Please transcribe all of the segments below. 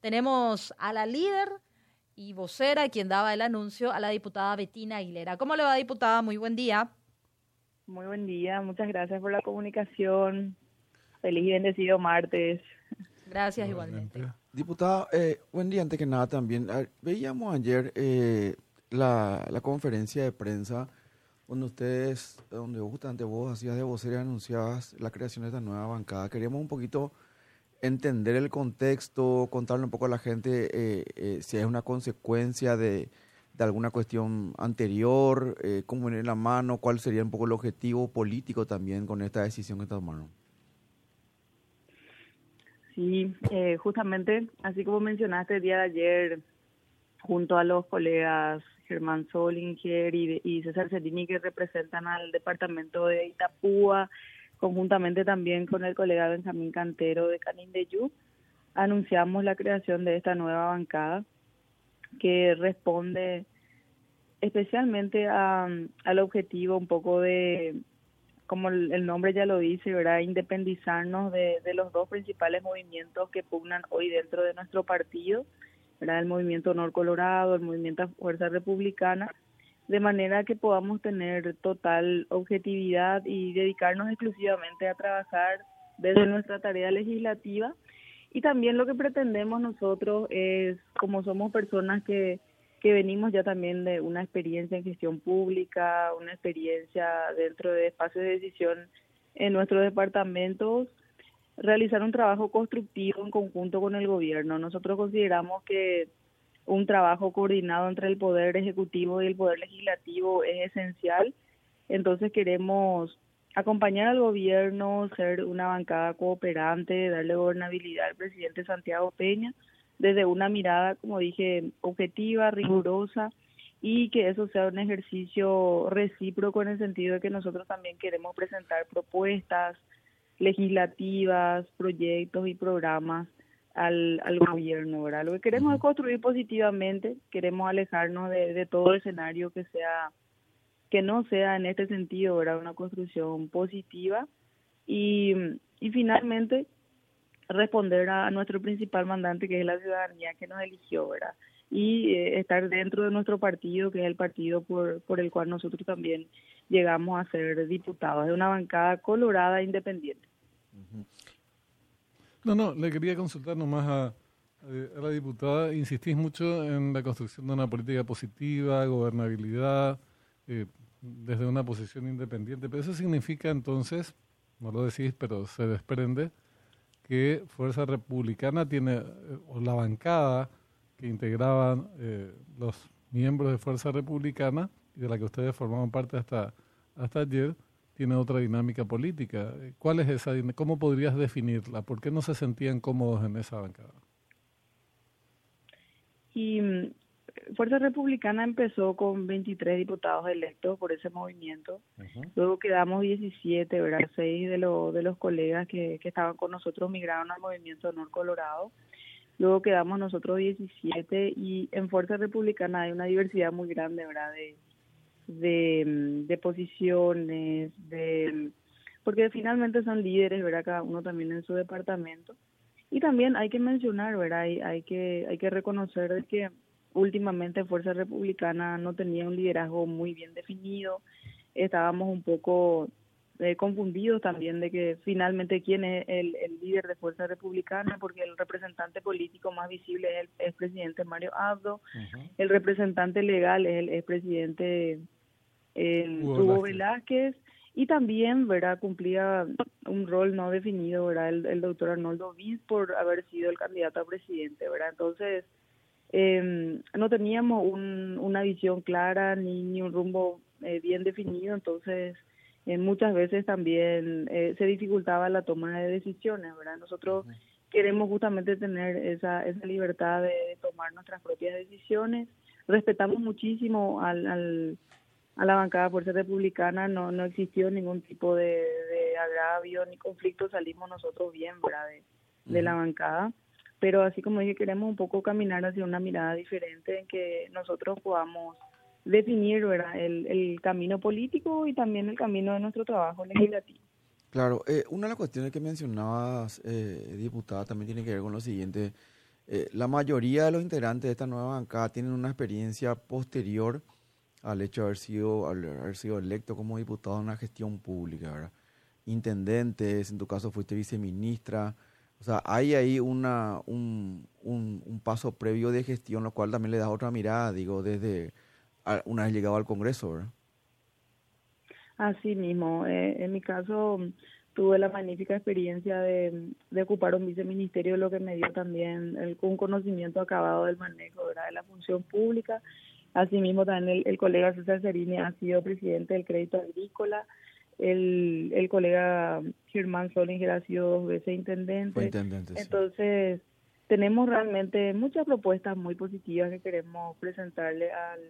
tenemos a la líder y vocera, quien daba el anuncio, a la diputada Betina Aguilera. ¿Cómo le va, diputada? Muy buen día. Muy buen día, muchas gracias por la comunicación. Feliz y bendecido martes. Gracias igualmente. Diputada, eh, buen día antes que nada también. veíamos ayer eh, la, la, conferencia de prensa donde ustedes, donde justamente vos hacías de vocería y anunciabas la creación de esta nueva bancada. Queríamos un poquito entender el contexto, contarle un poco a la gente eh, eh, si es una consecuencia de, de alguna cuestión anterior, eh, cómo viene la mano, cuál sería un poco el objetivo político también con esta decisión que tomaron. Sí, eh, justamente, así como mencionaste el día de ayer, junto a los colegas Germán Solinger y, y César Cedini, que representan al departamento de Itapúa, conjuntamente también con el colega Benjamín Cantero de Canindeyú, anunciamos la creación de esta nueva bancada que responde especialmente a, al objetivo un poco de, como el, nombre ya lo dice, ¿verdad? independizarnos de, los dos principales movimientos que pugnan hoy dentro de nuestro partido, ¿verdad? el movimiento Nor Colorado, el movimiento Fuerza Republicana, de manera que podamos tener total objetividad y dedicarnos exclusivamente a trabajar desde nuestra tarea legislativa. Y también lo que pretendemos nosotros es, como somos personas que, que venimos ya también de una experiencia en gestión pública, una experiencia dentro de espacios de decisión en nuestros departamentos, realizar un trabajo constructivo en conjunto con el gobierno. Nosotros consideramos que un trabajo coordinado entre el Poder Ejecutivo y el Poder Legislativo es esencial. Entonces queremos acompañar al gobierno, ser una bancada cooperante, darle gobernabilidad al presidente Santiago Peña desde una mirada, como dije, objetiva, rigurosa y que eso sea un ejercicio recíproco en el sentido de que nosotros también queremos presentar propuestas legislativas, proyectos y programas al, al gobierno, ¿verdad? Lo que queremos es construir positivamente, queremos alejarnos de, de todo escenario que sea que no sea en este sentido, ¿verdad? Una construcción positiva y, y finalmente responder a, nuestro principal mandante que es la ciudadanía que nos eligió, ¿verdad? Y eh, estar dentro de nuestro partido, que es el partido por, por el cual nosotros también llegamos a ser diputados, de una bancada colorada e independiente. No, no, le quería consultar nomás a, a, la diputada. Insistís mucho en la construcción de una política positiva, gobernabilidad, eh, desde una posición independiente, pero eso significa entonces, no lo decís, pero se desprende, que Fuerza Republicana tiene, eh, o la bancada que integraban eh, los miembros de Fuerza Republicana, y de la que ustedes formaban parte hasta, hasta ayer, tiene otra dinámica política. ¿Cuál es esa? ¿Cómo podrías definirla? ¿Por qué no se sentían cómodos en esa bancada? Y mm, Fuerza Republicana empezó con 23 diputados electos por ese movimiento. Luego quedamos 17, ¿verdad? Seis de, los de los colegas que, que estaban con nosotros migraron al movimiento Honor Colorado. Luego quedamos nosotros 17 y en Fuerza Republicana hay una diversidad muy grande, ¿verdad? De, de, mm, de posiciones, de porque finalmente son líderes, ¿verdad? Cada uno también en su departamento. Y también hay que mencionar, ¿verdad? Hay, hay que hay que reconocer que últimamente Fuerza Republicana no tenía un liderazgo muy bien definido. Estábamos un poco eh, confundidos también de que finalmente quién es el, el, líder de Fuerza Republicana, porque el representante político más visible es el expresidente Mario Abdo, el representante legal es el expresidente el Hugo Velázquez y también verdad cumplía un rol no definido verdad el, doctor Arnoldo Viz por haber sido el candidato a presidente verdad entonces eh, no teníamos un, una visión clara ni, ni un rumbo eh, bien definido entonces eh, muchas veces también eh, se dificultaba la toma de decisiones verdad nosotros queremos justamente tener esa esa libertad de, tomar nuestras propias decisiones respetamos muchísimo al, al a la bancada Fuerza Republicana no, no existió ningún tipo de, agravio ni conflicto, salimos nosotros bien, ¿verdad? De, la bancada. Pero así como dije, queremos un poco caminar hacia una mirada diferente en que nosotros podamos definir ¿verdad? El, el camino político y también el camino de nuestro trabajo legislativo. Claro, eh, una de las cuestiones que mencionabas, eh, diputada, también tiene que ver con lo siguiente. eh, la mayoría de los integrantes de esta nueva bancada tienen una experiencia posterior al hecho de haber sido, haber sido electo como diputado en una gestión pública, ¿verdad? Intendentes, en tu caso fuiste viceministra, o sea, hay ahí una, un, un, paso previo de gestión, lo cual también le da otra mirada, digo, desde una vez llegado al Congreso, ¿verdad? Así mismo. Eh, en mi caso, tuve la magnífica experiencia de, ocupar un viceministerio, lo que me dio también el, un conocimiento acabado del manejo de la función pública. Asimismo, también el, el colega César Cerini ha sido presidente del Crédito Agrícola el, el colega Germán Solinger ha sido dos veces intendente. Entonces, tenemos realmente muchas propuestas muy positivas que queremos presentarle al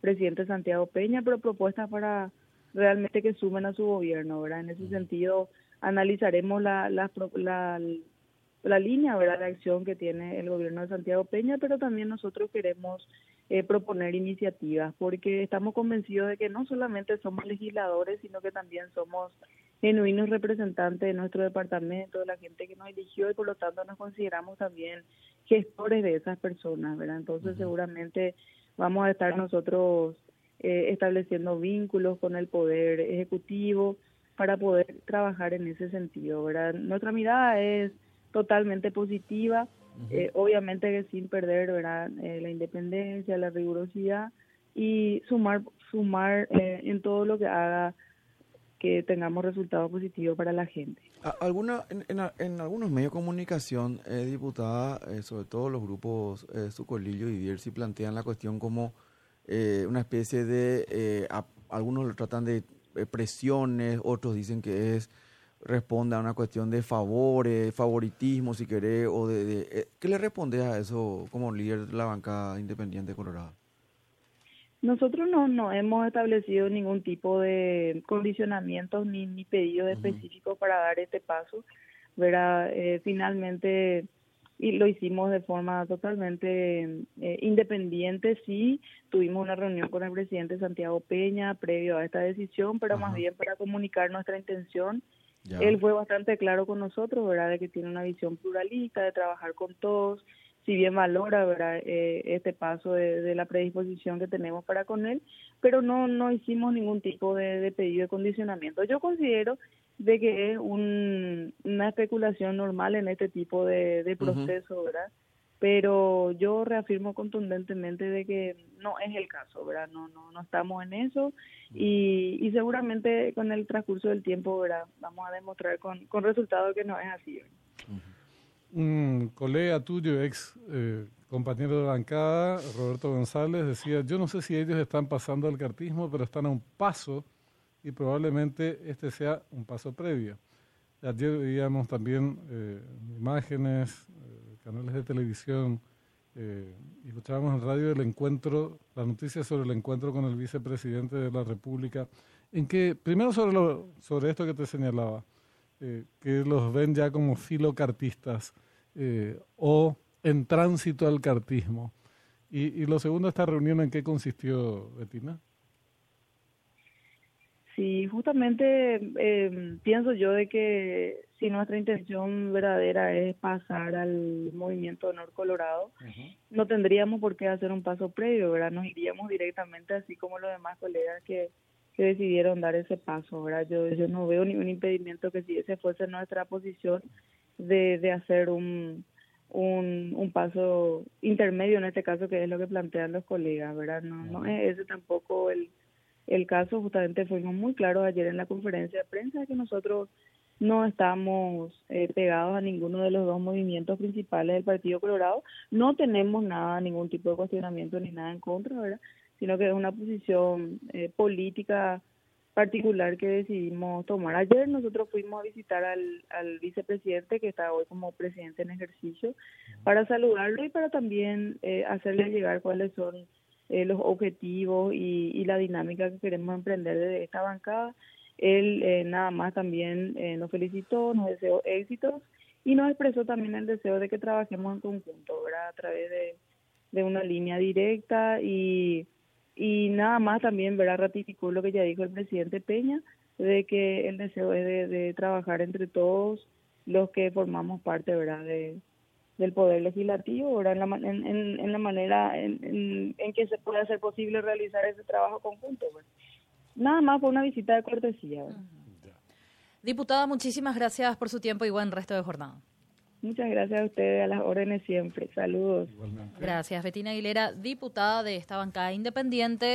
presidente Santiago Peña, pero propuestas para realmente que sumen a su gobierno, ¿verdad? En ese sentido, analizaremos la, la, la, la línea, ¿verdad?, de acción que tiene el gobierno de Santiago Peña, pero también nosotros queremos eh, proponer iniciativas, porque estamos convencidos de que no solamente somos legisladores, sino que también somos genuinos representantes de nuestro departamento, de la gente que nos eligió y por lo tanto nos consideramos también gestores de esas personas, ¿verdad? Entonces seguramente vamos a estar nosotros eh, estableciendo vínculos con el poder ejecutivo para poder trabajar en ese sentido, ¿verdad? Nuestra mirada es totalmente positiva, eh, obviamente que sin perder ¿verdad? Eh, la independencia, la rigurosidad y sumar, sumar eh, en todo lo que haga que tengamos resultados positivos para la gente. ¿Alguna, en, en, algunos medios de comunicación, diputada, sobre todo los grupos Sucolillo y Diersi, plantean la cuestión como una especie de, algunos lo tratan de presiones, otros dicen que es responde a una cuestión de favores, favoritismo, si querés, o de, eh, ¿qué le responde a eso como líder de la banca independiente de Colorado? Nosotros no, no hemos establecido ningún tipo de condicionamientos ni, ni pedidos específicos para dar este paso. ¿verdad? Eh, finalmente y lo hicimos de forma totalmente eh, independiente. Sí, tuvimos una reunión con el presidente Santiago Peña previo a esta decisión, pero más bien para comunicar nuestra intención él fue bastante claro con nosotros, ¿verdad? De que tiene una visión pluralista, de trabajar con todos, si bien valora, ¿verdad? Eh, este paso de, la predisposición que tenemos para con él, pero no, no hicimos ningún tipo de, pedido de condicionamiento. Yo considero de que es una especulación normal en este tipo de, proceso, ¿verdad? Pero yo reafirmo contundentemente de que no es el caso, ¿verdad? No, no, no estamos en eso y, y seguramente con el transcurso del tiempo, ¿verdad? Vamos a demostrar con, con resultados que no es así. Un colega tuyo, ex eh, compañero de bancada, Roberto González, decía, yo no sé si ellos están pasando al cartismo, pero están a un paso y probablemente este sea un paso previo. Ayer veíamos también eh, imágenes, canales de televisión eh, y escuchábamos en radio el encuentro, la noticia sobre el encuentro con el vicepresidente de la República, en que, primero sobre, lo, sobre esto que te señalaba, eh, que los ven ya como filocartistas eh, o en tránsito al cartismo. Y, lo segundo, esta reunión, ¿en qué consistió, Betina? Sí, justamente pienso yo de que si nuestra intención verdadera es pasar al movimiento Honor Colorado, no tendríamos por qué hacer un paso previo, ¿verdad? Nos iríamos directamente así como los demás colegas que, que decidieron dar ese paso, ¿verdad? Yo, yo no veo ningún impedimento que si ese fuese nuestra posición de, de hacer un, un, un paso intermedio en este caso, que es lo que plantean los colegas, ¿verdad? No, no es ese tampoco el el caso. Justamente fuimos muy claros ayer en la conferencia de prensa que nosotros no estamos eh, pegados a ninguno de los dos movimientos principales del Partido Colorado. No tenemos nada, ningún tipo de cuestionamiento ni nada en contra, ¿verdad? Sino que es una posición eh, política particular que decidimos tomar. Ayer nosotros fuimos a visitar al, al vicepresidente que está hoy como presidente en ejercicio para saludarlo y para también eh, hacerle llegar cuáles son eh, los objetivos y, la dinámica que queremos emprender desde esta bancada. Él eh, nada más también eh, nos felicitó, nos deseó éxitos y nos expresó también el deseo de que trabajemos en conjunto, ¿verdad? A través de, de una línea directa y, y nada más también, ¿verdad? Ratificó lo que ya dijo el presidente Peña, de que el deseo es de, de trabajar entre todos los que formamos parte, ¿verdad? De, del Poder Legislativo, ¿verdad? En, la, en, en, la manera en, en, que se puede hacer posible realizar ese trabajo conjunto. ¿verdad? Nada más por una visita de cortesía. Diputada, muchísimas gracias por su tiempo y buen resto de jornada. Muchas gracias a ustedes, a las órdenes siempre. Saludos. Igualmente. Gracias, Betina Aguilera, diputada de esta bancada independiente.